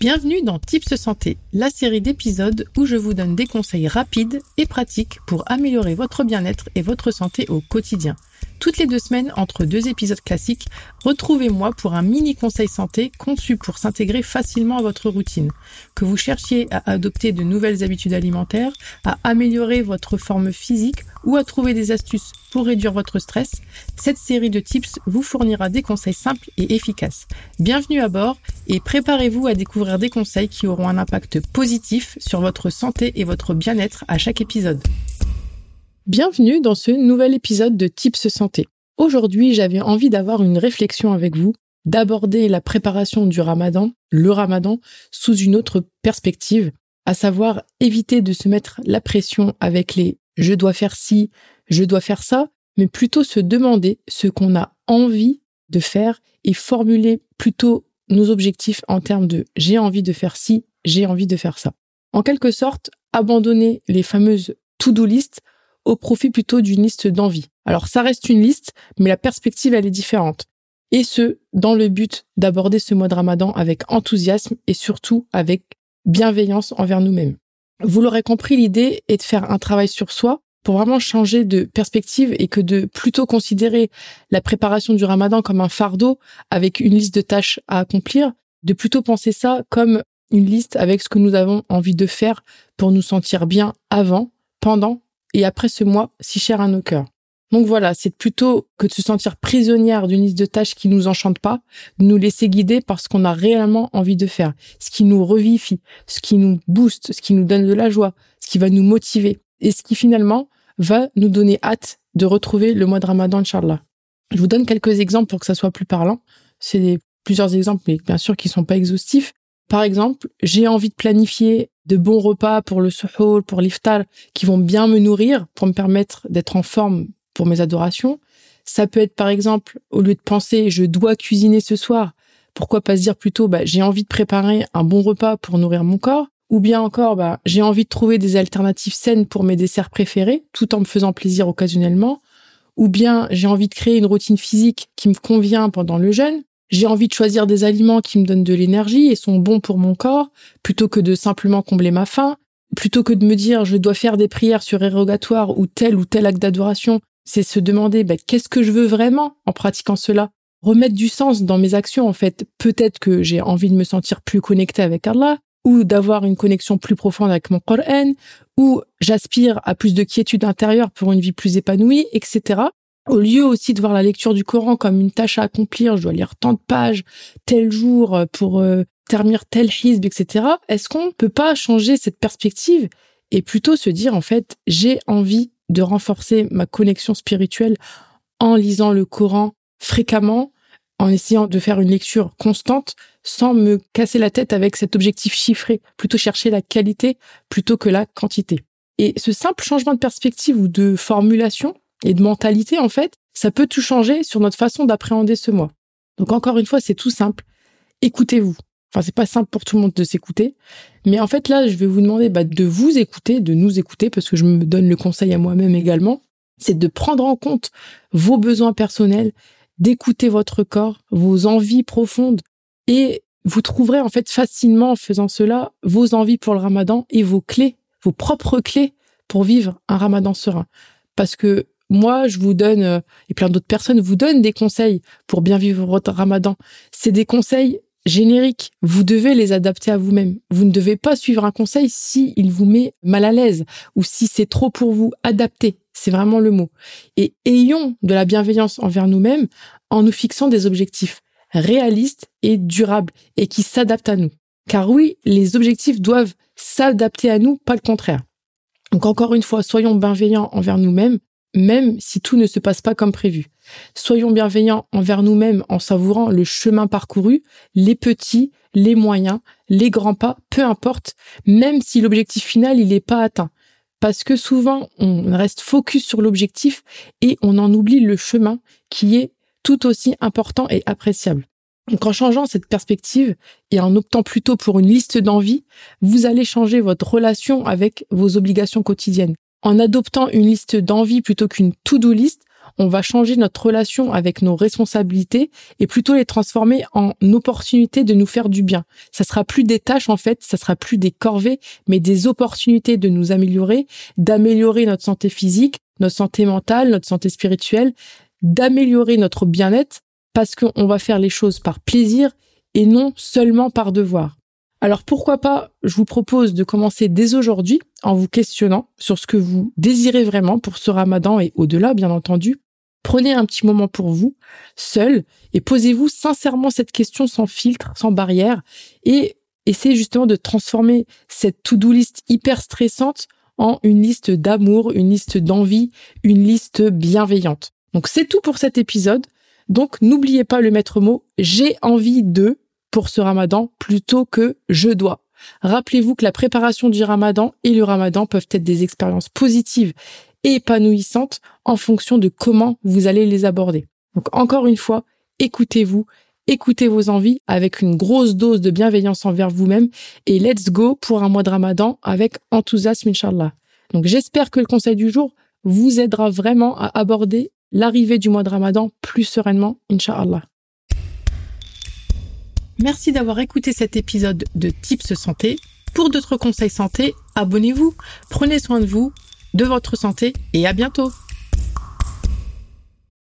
Bienvenue dans Tips Santé, la série d'épisodes où je vous donne des conseils rapides et pratiques pour améliorer votre bien-être et votre santé au quotidien. Toutes les deux semaines, entre deux épisodes classiques, retrouvez-moi pour un mini conseil santé conçu pour s'intégrer facilement à votre routine. Que vous cherchiez à adopter de nouvelles habitudes alimentaires, à améliorer votre forme physique ou à trouver des astuces pour réduire votre stress, cette série de tips vous fournira des conseils simples et efficaces. Bienvenue à bord et préparez-vous à découvrir des conseils qui auront un impact positif sur votre santé et votre bien-être à chaque épisode. Bienvenue dans ce nouvel épisode de Tips Santé. Aujourd'hui, j'avais envie d'avoir une réflexion avec vous, d'aborder la préparation du ramadan, le ramadan, sous une autre perspective, à savoir éviter de se mettre la pression avec les je dois faire ci, je dois faire ça, mais plutôt se demander ce qu'on a envie de faire et formuler plutôt nos objectifs en termes de j'ai envie de faire ci, j'ai envie de faire ça. En quelque sorte, abandonner les fameuses to-do list au profit plutôt d'une liste d'envie. Alors ça reste une liste, mais la perspective elle est différente. Et ce, dans le but d'aborder ce mois de ramadan avec enthousiasme et surtout avec bienveillance envers nous-mêmes. Vous l'aurez compris, l'idée est de faire un travail sur soi pour vraiment changer de perspective et que de plutôt considérer la préparation du ramadan comme un fardeau avec une liste de tâches à accomplir, de plutôt penser ça comme une liste avec ce que nous avons envie de faire pour nous sentir bien avant, pendant et après ce mois si cher à nos cœurs. Donc voilà, c'est plutôt que de se sentir prisonnière d'une liste de tâches qui nous enchante pas, de nous laisser guider par ce qu'on a réellement envie de faire, ce qui nous revifie, ce qui nous booste, ce qui nous donne de la joie, ce qui va nous motiver et ce qui finalement va nous donner hâte de retrouver le mois de Ramadan, Inch'Allah. Je vous donne quelques exemples pour que ça soit plus parlant. C'est plusieurs exemples, mais bien sûr qui sont pas exhaustifs. Par exemple, j'ai envie de planifier de bons repas pour le suhoor, pour l'iftar, qui vont bien me nourrir, pour me permettre d'être en forme pour mes adorations. Ça peut être par exemple, au lieu de penser je dois cuisiner ce soir, pourquoi pas se dire plutôt bah, j'ai envie de préparer un bon repas pour nourrir mon corps, ou bien encore bah, j'ai envie de trouver des alternatives saines pour mes desserts préférés, tout en me faisant plaisir occasionnellement, ou bien j'ai envie de créer une routine physique qui me convient pendant le jeûne, j'ai envie de choisir des aliments qui me donnent de l'énergie et sont bons pour mon corps, plutôt que de simplement combler ma faim, plutôt que de me dire je dois faire des prières surérogatoires ou tel ou tel acte d'adoration, c'est se demander bah, qu'est-ce que je veux vraiment en pratiquant cela? Remettre du sens dans mes actions en fait. Peut-être que j'ai envie de me sentir plus connecté avec Allah ou d'avoir une connexion plus profonde avec mon Coran ou j'aspire à plus de quiétude intérieure pour une vie plus épanouie etc au lieu aussi de voir la lecture du Coran comme une tâche à accomplir, je dois lire tant de pages tel jour euh, pour euh, terminer tel hizb, etc. Est-ce qu'on peut pas changer cette perspective et plutôt se dire en fait j'ai envie de renforcer ma connexion spirituelle en lisant le Coran fréquemment, en essayant de faire une lecture constante sans me casser la tête avec cet objectif chiffré, plutôt chercher la qualité plutôt que la quantité? Et ce simple changement de perspective ou de formulation et de mentalité, en fait, ça peut tout changer sur notre façon d'appréhender ce mois. Donc encore une fois, c'est tout simple. Écoutez-vous. Enfin, c'est pas simple pour tout le monde de s'écouter, mais en fait là, je vais vous demander bah, de vous écouter, de nous écouter, parce que je me donne le conseil à moi-même également. C'est de prendre en compte vos besoins personnels, d'écouter votre corps, vos envies profondes, et vous trouverez en fait facilement en faisant cela vos envies pour le Ramadan et vos clés, vos propres clés pour vivre un Ramadan serein. Parce que moi, je vous donne, euh, et plein d'autres personnes vous donnent des conseils pour bien vivre votre ramadan. C'est des conseils génériques. Vous devez les adapter à vous-même. Vous ne devez pas suivre un conseil si il vous met mal à l'aise ou si c'est trop pour vous. Adapter, c'est vraiment le mot. Et ayons de la bienveillance envers nous-mêmes en nous fixant des objectifs réalistes et durables et qui s'adaptent à nous. Car oui, les objectifs doivent s'adapter à nous, pas le contraire. Donc encore une fois, soyons bienveillants envers nous-mêmes, même si tout ne se passe pas comme prévu. Soyons bienveillants envers nous-mêmes en savourant le chemin parcouru, les petits, les moyens, les grands pas, peu importe, même si l'objectif final il n'est pas atteint. Parce que souvent on reste focus sur l'objectif et on en oublie le chemin qui est tout aussi important et appréciable. Donc en changeant cette perspective et en optant plutôt pour une liste d'envies, vous allez changer votre relation avec vos obligations quotidiennes en adoptant une liste d'envies plutôt qu'une to-do list, on va changer notre relation avec nos responsabilités et plutôt les transformer en opportunités de nous faire du bien. Ça sera plus des tâches en fait, ça sera plus des corvées, mais des opportunités de nous améliorer, d'améliorer notre santé physique, notre santé mentale, notre santé spirituelle, d'améliorer notre bien-être parce qu'on va faire les choses par plaisir et non seulement par devoir. Alors pourquoi pas, je vous propose de commencer dès aujourd'hui en vous questionnant sur ce que vous désirez vraiment pour ce ramadan et au-delà, bien entendu. Prenez un petit moment pour vous, seul, et posez-vous sincèrement cette question sans filtre, sans barrière, et essayez justement de transformer cette to-do list hyper stressante en une liste d'amour, une liste d'envie, une liste bienveillante. Donc c'est tout pour cet épisode. Donc n'oubliez pas le maître mot j'ai envie de pour ce ramadan plutôt que je dois. Rappelez-vous que la préparation du ramadan et le ramadan peuvent être des expériences positives et épanouissantes en fonction de comment vous allez les aborder. Donc encore une fois, écoutez-vous, écoutez vos envies avec une grosse dose de bienveillance envers vous-même et let's go pour un mois de ramadan avec enthousiasme, Inch'Allah. Donc j'espère que le conseil du jour vous aidera vraiment à aborder l'arrivée du mois de ramadan plus sereinement, Inch'Allah. Merci d'avoir écouté cet épisode de Tips Santé. Pour d'autres conseils santé, abonnez-vous, prenez soin de vous, de votre santé et à bientôt